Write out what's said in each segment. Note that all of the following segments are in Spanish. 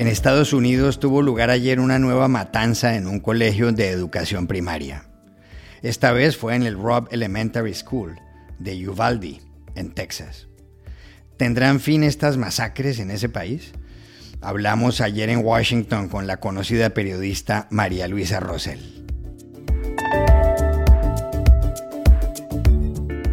En Estados Unidos tuvo lugar ayer una nueva matanza en un colegio de educación primaria. Esta vez fue en el Robb Elementary School de Uvalde, en Texas. ¿Tendrán fin estas masacres en ese país? Hablamos ayer en Washington con la conocida periodista María Luisa Rosell.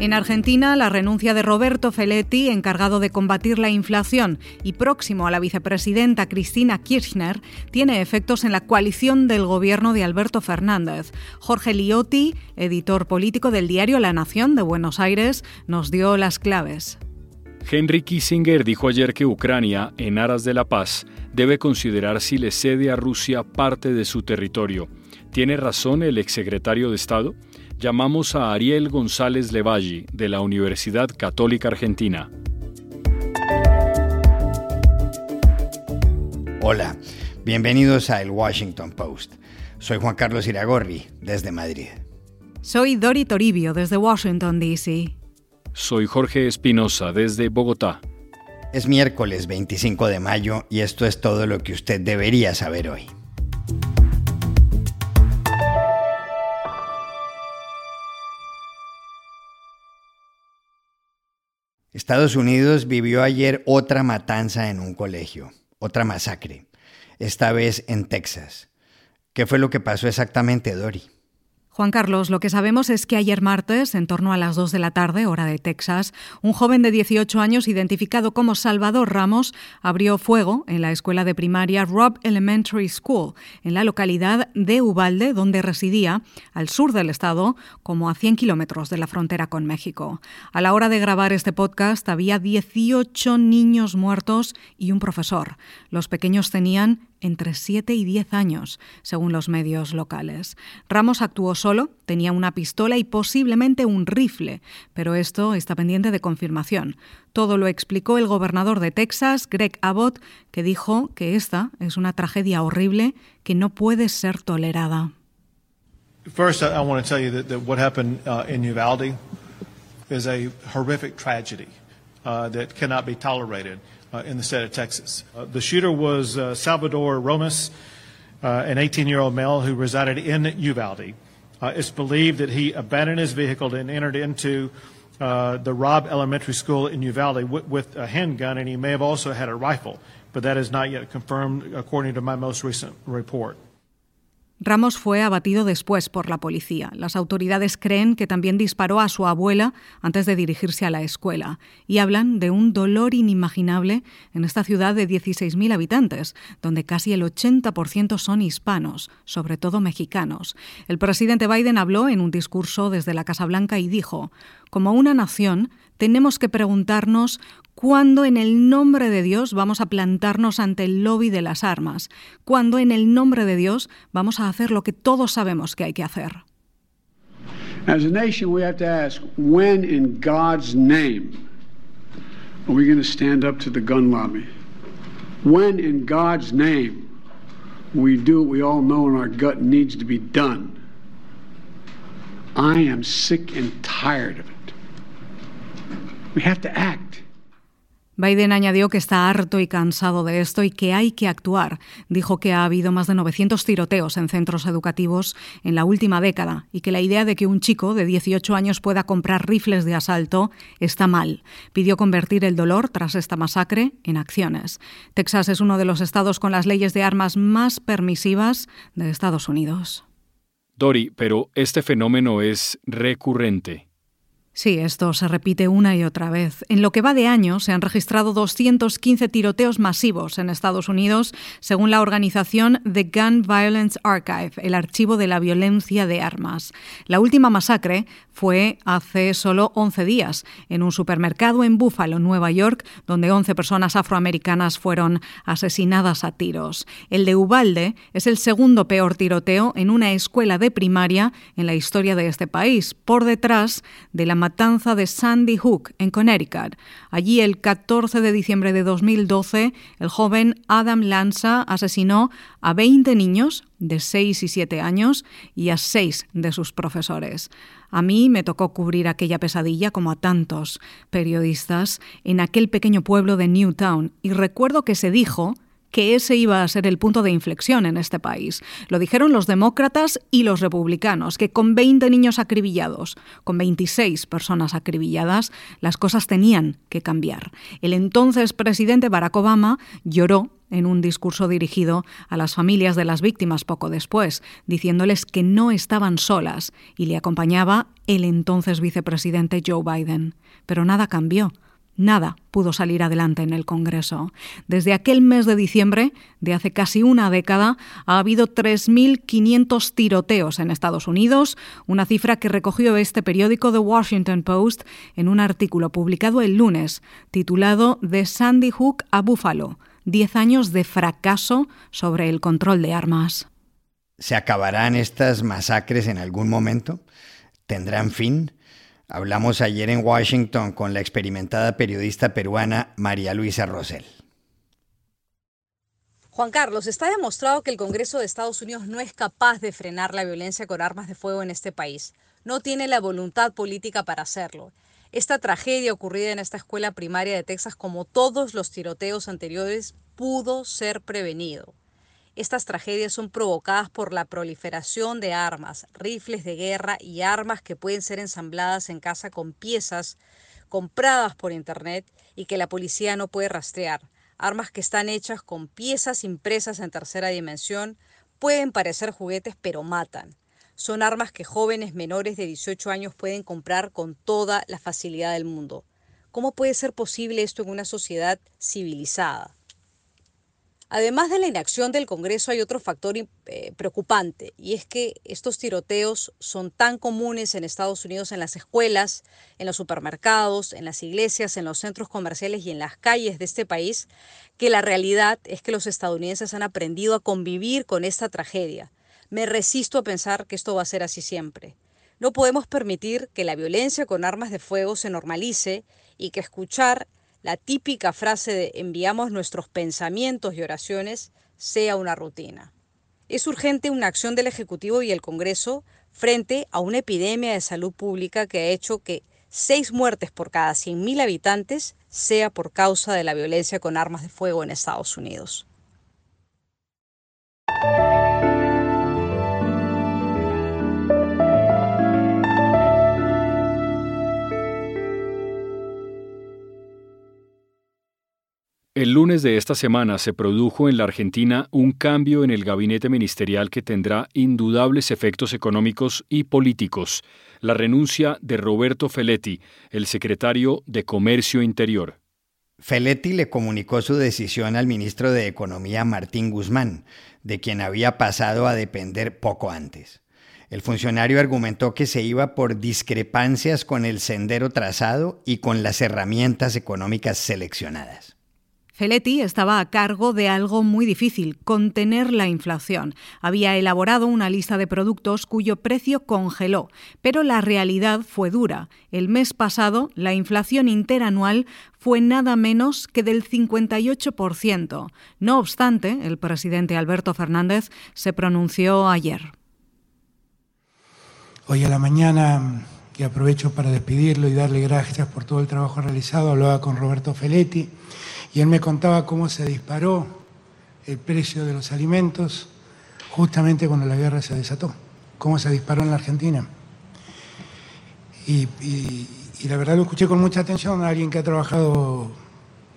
En Argentina, la renuncia de Roberto Feletti, encargado de combatir la inflación y próximo a la vicepresidenta Cristina Kirchner, tiene efectos en la coalición del gobierno de Alberto Fernández. Jorge Liotti, editor político del diario La Nación de Buenos Aires, nos dio las claves. Henry Kissinger dijo ayer que Ucrania, en aras de la paz, debe considerar si le cede a Rusia parte de su territorio. ¿Tiene razón el exsecretario de Estado? Llamamos a Ariel González Levalli de la Universidad Católica Argentina. Hola, bienvenidos a El Washington Post. Soy Juan Carlos Iragorri, desde Madrid. Soy Dori Toribio, desde Washington, D.C. Soy Jorge Espinosa, desde Bogotá. Es miércoles 25 de mayo y esto es todo lo que usted debería saber hoy. Estados Unidos vivió ayer otra matanza en un colegio, otra masacre, esta vez en Texas. ¿Qué fue lo que pasó exactamente, Dori? Juan Carlos, lo que sabemos es que ayer martes, en torno a las 2 de la tarde, hora de Texas, un joven de 18 años identificado como Salvador Ramos abrió fuego en la escuela de primaria Robb Elementary School, en la localidad de Ubalde, donde residía, al sur del estado, como a 100 kilómetros de la frontera con México. A la hora de grabar este podcast había 18 niños muertos y un profesor. Los pequeños tenían entre 7 y 10 años, según los medios locales. Ramos actuó solo, tenía una pistola y posiblemente un rifle, pero esto está pendiente de confirmación. Todo lo explicó el gobernador de Texas, Greg Abbott, que dijo que esta es una tragedia horrible que no puede ser tolerada. First, I want to tell you that, what happened uh, in Uvalde is a horrific tragedy uh, that cannot be tolerated. Uh, in the state of Texas. Uh, the shooter was uh, Salvador Romas, an 18 year old male who resided in Uvalde. It's believed that he abandoned his vehicle and entered into the Robb Elementary School in Uvalde with a handgun, and he may have also had a rifle, but that is not yet confirmed according to my most recent report. Ramos fue abatido después por la policía. Las autoridades creen que también disparó a su abuela antes de dirigirse a la escuela y hablan de un dolor inimaginable en esta ciudad de 16.000 habitantes, donde casi el 80% son hispanos, sobre todo mexicanos. El presidente Biden habló en un discurso desde la Casa Blanca y dijo, como una nación, tenemos que preguntarnos cuándo en el nombre de Dios vamos a plantarnos ante el lobby de las armas, cuándo en el nombre de Dios vamos a hacer lo que todos sabemos que hay que hacer. As a nation, we have to ask when in God's name are we going to stand up to the gun lobby? When in God's name we do what we all know in our gut needs to be done? I am sick and tired of it. We have to act. Biden añadió que está harto y cansado de esto y que hay que actuar. Dijo que ha habido más de 900 tiroteos en centros educativos en la última década y que la idea de que un chico de 18 años pueda comprar rifles de asalto está mal. Pidió convertir el dolor tras esta masacre en acciones. Texas es uno de los estados con las leyes de armas más permisivas de Estados Unidos. Dori, pero este fenómeno es recurrente. Sí, esto se repite una y otra vez. En lo que va de año se han registrado 215 tiroteos masivos en Estados Unidos, según la organización The Gun Violence Archive, el archivo de la violencia de armas. La última masacre fue hace solo 11 días, en un supermercado en Buffalo, Nueva York, donde 11 personas afroamericanas fueron asesinadas a tiros. El de Ubalde es el segundo peor tiroteo en una escuela de primaria en la historia de este país, por detrás de la matanza de Sandy Hook, en Connecticut. Allí, el 14 de diciembre de 2012, el joven Adam Lanza asesinó a 20 niños de 6 y 7 años y a 6 de sus profesores. A mí me tocó cubrir aquella pesadilla como a tantos periodistas en aquel pequeño pueblo de Newtown y recuerdo que se dijo que ese iba a ser el punto de inflexión en este país. Lo dijeron los demócratas y los republicanos, que con 20 niños acribillados, con 26 personas acribilladas, las cosas tenían que cambiar. El entonces presidente Barack Obama lloró en un discurso dirigido a las familias de las víctimas poco después, diciéndoles que no estaban solas, y le acompañaba el entonces vicepresidente Joe Biden. Pero nada cambió. Nada pudo salir adelante en el Congreso. Desde aquel mes de diciembre, de hace casi una década, ha habido 3.500 tiroteos en Estados Unidos, una cifra que recogió este periódico The Washington Post en un artículo publicado el lunes, titulado De Sandy Hook a Buffalo, 10 años de fracaso sobre el control de armas. ¿Se acabarán estas masacres en algún momento? ¿Tendrán fin? Hablamos ayer en Washington con la experimentada periodista peruana María Luisa Rosell. Juan Carlos, está demostrado que el Congreso de Estados Unidos no es capaz de frenar la violencia con armas de fuego en este país. No tiene la voluntad política para hacerlo. Esta tragedia ocurrida en esta escuela primaria de Texas, como todos los tiroteos anteriores, pudo ser prevenido. Estas tragedias son provocadas por la proliferación de armas, rifles de guerra y armas que pueden ser ensambladas en casa con piezas compradas por Internet y que la policía no puede rastrear. Armas que están hechas con piezas impresas en tercera dimensión, pueden parecer juguetes pero matan. Son armas que jóvenes menores de 18 años pueden comprar con toda la facilidad del mundo. ¿Cómo puede ser posible esto en una sociedad civilizada? Además de la inacción del Congreso hay otro factor eh, preocupante y es que estos tiroteos son tan comunes en Estados Unidos en las escuelas, en los supermercados, en las iglesias, en los centros comerciales y en las calles de este país que la realidad es que los estadounidenses han aprendido a convivir con esta tragedia. Me resisto a pensar que esto va a ser así siempre. No podemos permitir que la violencia con armas de fuego se normalice y que escuchar la típica frase de enviamos nuestros pensamientos y oraciones sea una rutina. Es urgente una acción del Ejecutivo y el Congreso frente a una epidemia de salud pública que ha hecho que seis muertes por cada 100.000 habitantes sea por causa de la violencia con armas de fuego en Estados Unidos. El lunes de esta semana se produjo en la Argentina un cambio en el gabinete ministerial que tendrá indudables efectos económicos y políticos, la renuncia de Roberto Feletti, el secretario de Comercio Interior. Feletti le comunicó su decisión al ministro de Economía Martín Guzmán, de quien había pasado a depender poco antes. El funcionario argumentó que se iba por discrepancias con el sendero trazado y con las herramientas económicas seleccionadas. Feletti estaba a cargo de algo muy difícil, contener la inflación. Había elaborado una lista de productos cuyo precio congeló, pero la realidad fue dura. El mes pasado, la inflación interanual fue nada menos que del 58%. No obstante, el presidente Alberto Fernández se pronunció ayer. Hoy a la mañana, y aprovecho para despedirlo y darle gracias por todo el trabajo realizado, hablaba con Roberto Feletti y él me contaba cómo se disparó el precio de los alimentos justamente cuando la guerra se desató, cómo se disparó en la Argentina. Y, la verdad lo escuché con mucha atención a alguien que ha trabajado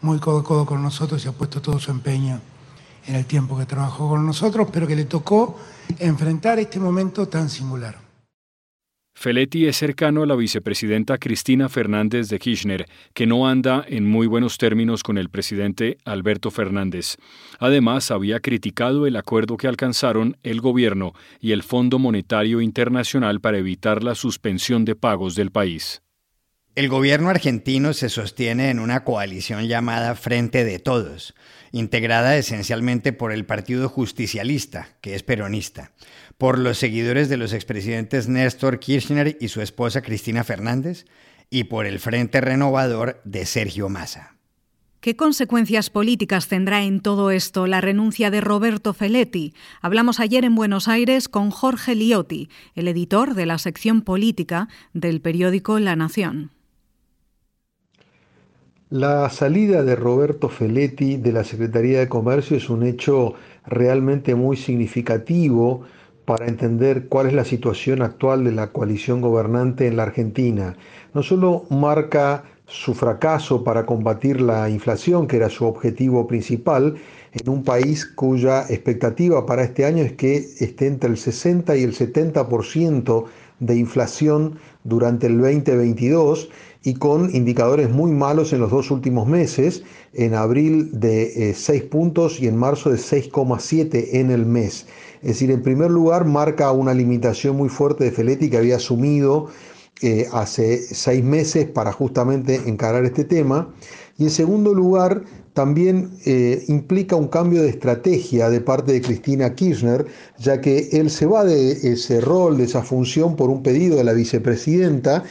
muy codo a codo con nosotros y ha puesto todo su empeño en el tiempo que trabajó con nosotros, pero que le tocó enfrentar este momento tan singular. Feletti es cercano a la vicepresidenta Cristina Fernández de Kirchner, que no anda en muy buenos términos con el presidente Alberto Fernández. Además, había criticado el acuerdo que alcanzaron el gobierno y el Fondo Monetario Internacional para evitar la suspensión de pagos del país. El gobierno argentino se sostiene en una coalición llamada Frente de Todos, integrada esencialmente por el Partido Justicialista, que es peronista por los seguidores de los expresidentes Néstor Kirchner y su esposa Cristina Fernández y por el Frente Renovador de Sergio Massa. ¿Qué consecuencias políticas tendrá en todo esto la renuncia de Roberto Feletti? Hablamos ayer en Buenos Aires con Jorge Liotti, el editor de la sección política del periódico La Nación. La salida de Roberto Feletti de la Secretaría de Comercio es un hecho realmente muy significativo para entender cuál es la situación actual de la coalición gobernante en la Argentina. No solo marca su fracaso para combatir la inflación, que era su objetivo principal, en un país cuya expectativa para este año es que esté entre el 60 y el 70% de inflación durante el 2022 y con indicadores muy malos en los dos últimos meses, en abril de 6 eh, puntos y en marzo de 6,7 en el mes. Es decir, en primer lugar marca una limitación muy fuerte de Feletti que había asumido hace seis meses para justamente encarar este tema. Y en segundo lugar, también eh, implica un cambio de estrategia de parte de Cristina Kirchner, ya que él se va de ese rol, de esa función, por un pedido de la vicepresidenta,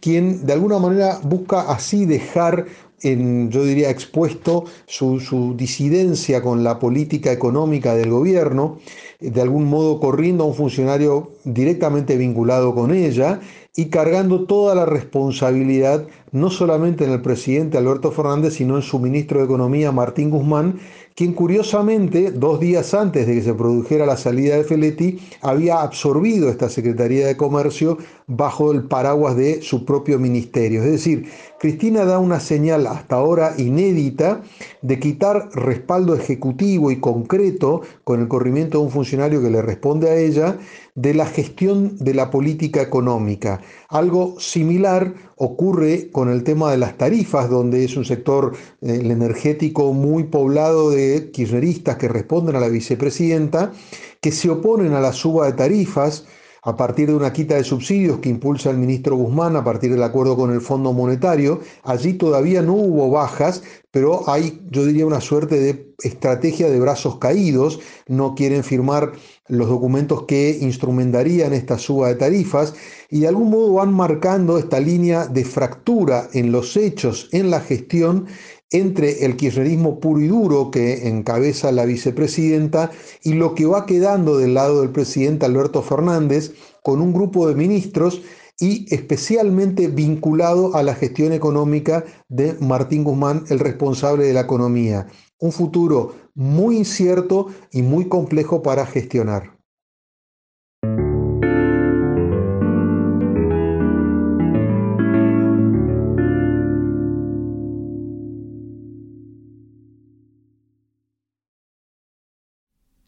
quien de alguna manera busca así dejar en, yo diría, expuesto su, disidencia con la política económica del gobierno, de algún modo corriendo a un funcionario directamente vinculado con ella y cargando toda la responsabilidad no solamente en el presidente Alberto Fernández, sino en su ministro de Economía Martín Guzmán, quien curiosamente, dos días antes de que se produjera la salida de Feletti, había absorbido esta Secretaría de Comercio bajo el paraguas de su propio ministerio. Es decir, Cristina da una señal hasta ahora inédita de quitar respaldo ejecutivo y concreto con el corrimiento de un funcionario que le responde a ella de la gestión de la política económica. Algo similar ocurre con el tema de las tarifas, donde es un sector eh, el energético muy poblado de kirchneristas que responden a la vicepresidenta, que se oponen a la suba de tarifas, a partir de una quita de subsidios que impulsa el ministro Guzmán a partir del acuerdo con el Fondo Monetario. Allí todavía no hubo bajas, pero hay, yo diría, una suerte de estrategia de brazos caídos. No quieren firmar los documentos que instrumentarían esta suba de tarifas y de algún modo van marcando esta línea de fractura en los hechos, en la gestión entre el kirchnerismo puro y duro que encabeza la vicepresidenta y lo que va quedando del lado del presidente Alberto Fernández con un grupo de ministros y especialmente vinculado a la gestión económica de Martín Guzmán, el responsable de la economía. Un futuro muy incierto y muy complejo para gestionar.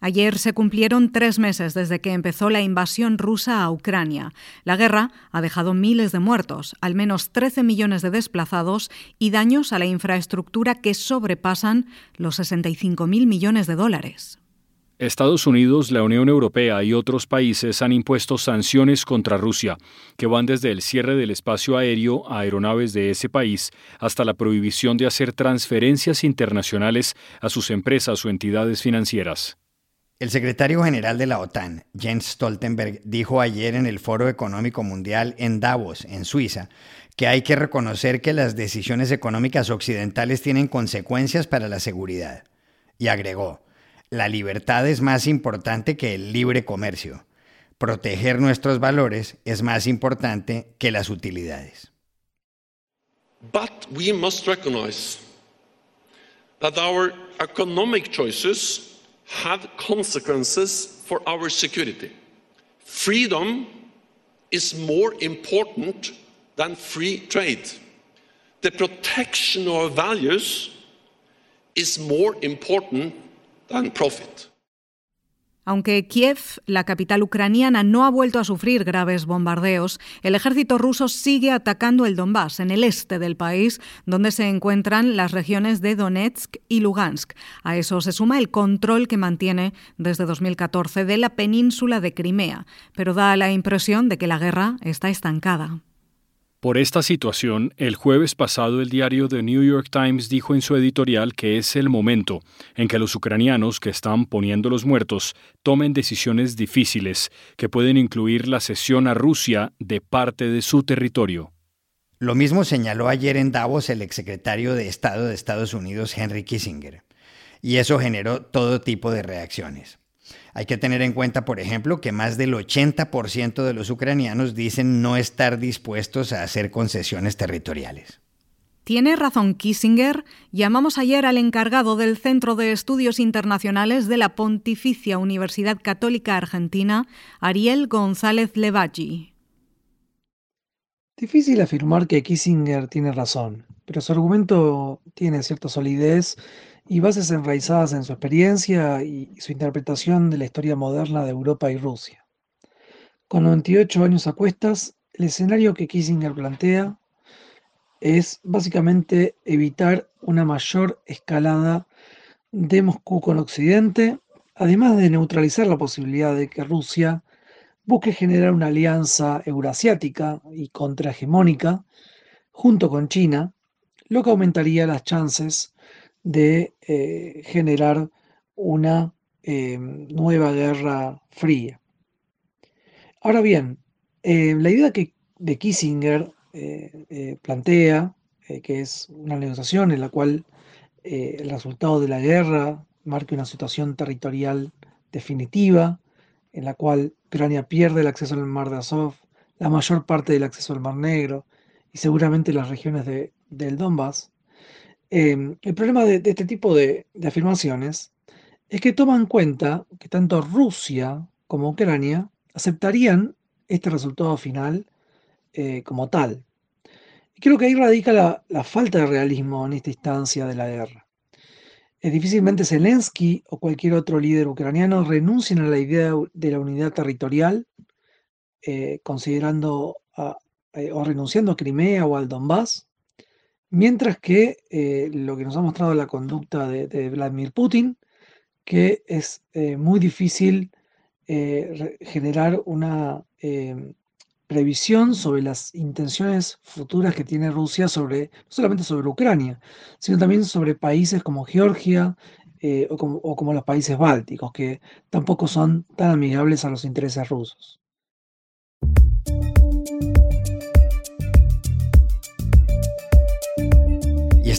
Ayer se cumplieron tres meses desde que empezó la invasión rusa a Ucrania. La guerra ha dejado miles de muertos, al menos 13 millones de desplazados y daños a la infraestructura que sobrepasan los 65.000 millones de dólares. Estados Unidos, la Unión Europea y otros países han impuesto sanciones contra Rusia, que van desde el cierre del espacio aéreo a aeronaves de ese país hasta la prohibición de hacer transferencias internacionales a sus empresas o entidades financieras. El secretario general de la OTAN, Jens Stoltenberg, dijo ayer en el Foro Económico Mundial en Davos, en Suiza, que hay que reconocer que las decisiones económicas occidentales tienen consecuencias para la seguridad. Y agregó, la libertad es más importante que el libre comercio. Proteger nuestros valores es más importante que las utilidades. But we must recognize that our economic choices have consequences for our security. Freedom is more important than free trade. The protection of values is more important than profit. Aunque Kiev, la capital ucraniana, no ha vuelto a sufrir graves bombardeos, el ejército ruso sigue atacando el Donbass, en el este del país, donde se encuentran las regiones de Donetsk y Lugansk. A eso se suma el control que mantiene desde 2014 de la península de Crimea, pero da la impresión de que la guerra está estancada. Por esta situación, el jueves pasado el diario The New York Times dijo en su editorial que es el momento en que los ucranianos que están poniendo los muertos tomen decisiones difíciles que pueden incluir la cesión a Rusia de parte de su territorio. Lo mismo señaló ayer en Davos el exsecretario de Estado de Estados Unidos, Henry Kissinger, y eso generó todo tipo de reacciones. Hay que tener en cuenta, por ejemplo, que más del 80% de los ucranianos dicen no estar dispuestos a hacer concesiones territoriales. Tiene razón Kissinger. Llamamos ayer al encargado del Centro de Estudios Internacionales de la Pontificia Universidad Católica Argentina, Ariel González Levaggi. Difícil afirmar que Kissinger tiene razón, pero su argumento tiene cierta solidez y bases enraizadas en su experiencia y su interpretación de la historia moderna de Europa y Rusia. Con 98 años a cuestas, el escenario que Kissinger plantea es básicamente evitar una mayor escalada de Moscú con Occidente, además de neutralizar la posibilidad de que Rusia busque generar una alianza eurasiática y contrahegemónica junto con China, lo que aumentaría las chances de eh, generar una eh, nueva guerra fría. Ahora bien, eh, la idea que, de Kissinger plantea, que es una negociación en la cual el resultado de la guerra marque una situación territorial definitiva, en la cual Ucrania pierde el acceso al mar de Azov, la mayor parte del acceso al mar Negro y seguramente las regiones del Donbass. El problema de, este tipo de, afirmaciones es que toman en cuenta que tanto Rusia como Ucrania aceptarían este resultado final eh, como tal. Y creo que ahí radica la, falta de realismo en esta instancia de la guerra. Difícilmente Zelensky o cualquier otro líder ucraniano renuncien a la idea de la unidad territorial, eh, considerando eh, o renunciando a Crimea o al Donbass, mientras que lo que nos ha mostrado la conducta de, de Vladimir Putin, que es muy difícil generar una previsión sobre las intenciones futuras que tiene Rusia sobre, no solamente sobre Ucrania, sino también sobre países como Georgia eh, o, como, o como los países bálticos, que tampoco son tan amigables a los intereses rusos.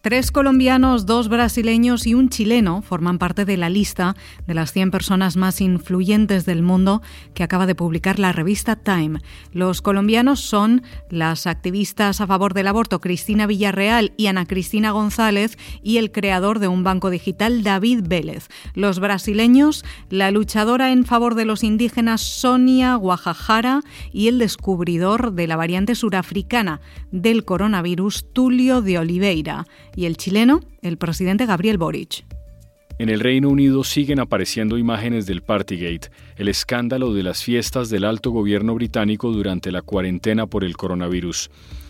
Tres colombianos, dos brasileños y un chileno forman parte de la lista de las 100 personas más influyentes del mundo que acaba de publicar la revista Time. Los colombianos son las activistas a favor del aborto Cristina Villarreal y Ana Cristina González y el creador de un banco digital David Vélez. Los brasileños, la luchadora en favor de los indígenas Sonia Guajajara y el descubridor de la variante surafricana del coronavirus Tulio de Oliveira y el chileno, el presidente Gabriel Boric. En el Reino Unido siguen apareciendo imágenes del Partygate, el escándalo de las fiestas del alto gobierno británico durante la cuarentena por el coronavirus.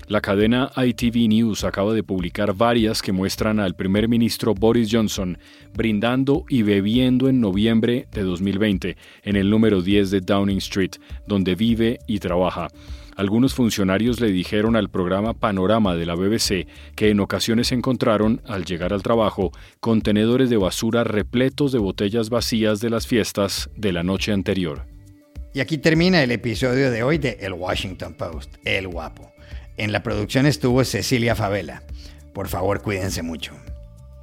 La cadena ITV News acaba de publicar varias que muestran al primer ministro Boris Johnson brindando y bebiendo en noviembre de 2020 en el número 10 de Downing Street, donde vive y trabaja. Algunos funcionarios le dijeron al programa Panorama de la BBC que en ocasiones encontraron, al llegar al trabajo, contenedores de basura repletos de botellas vacías de las fiestas de la noche anterior. Y aquí termina el episodio de hoy de El Washington Post, El Guapo. En la producción estuvo Cecilia Favela. Por favor, cuídense mucho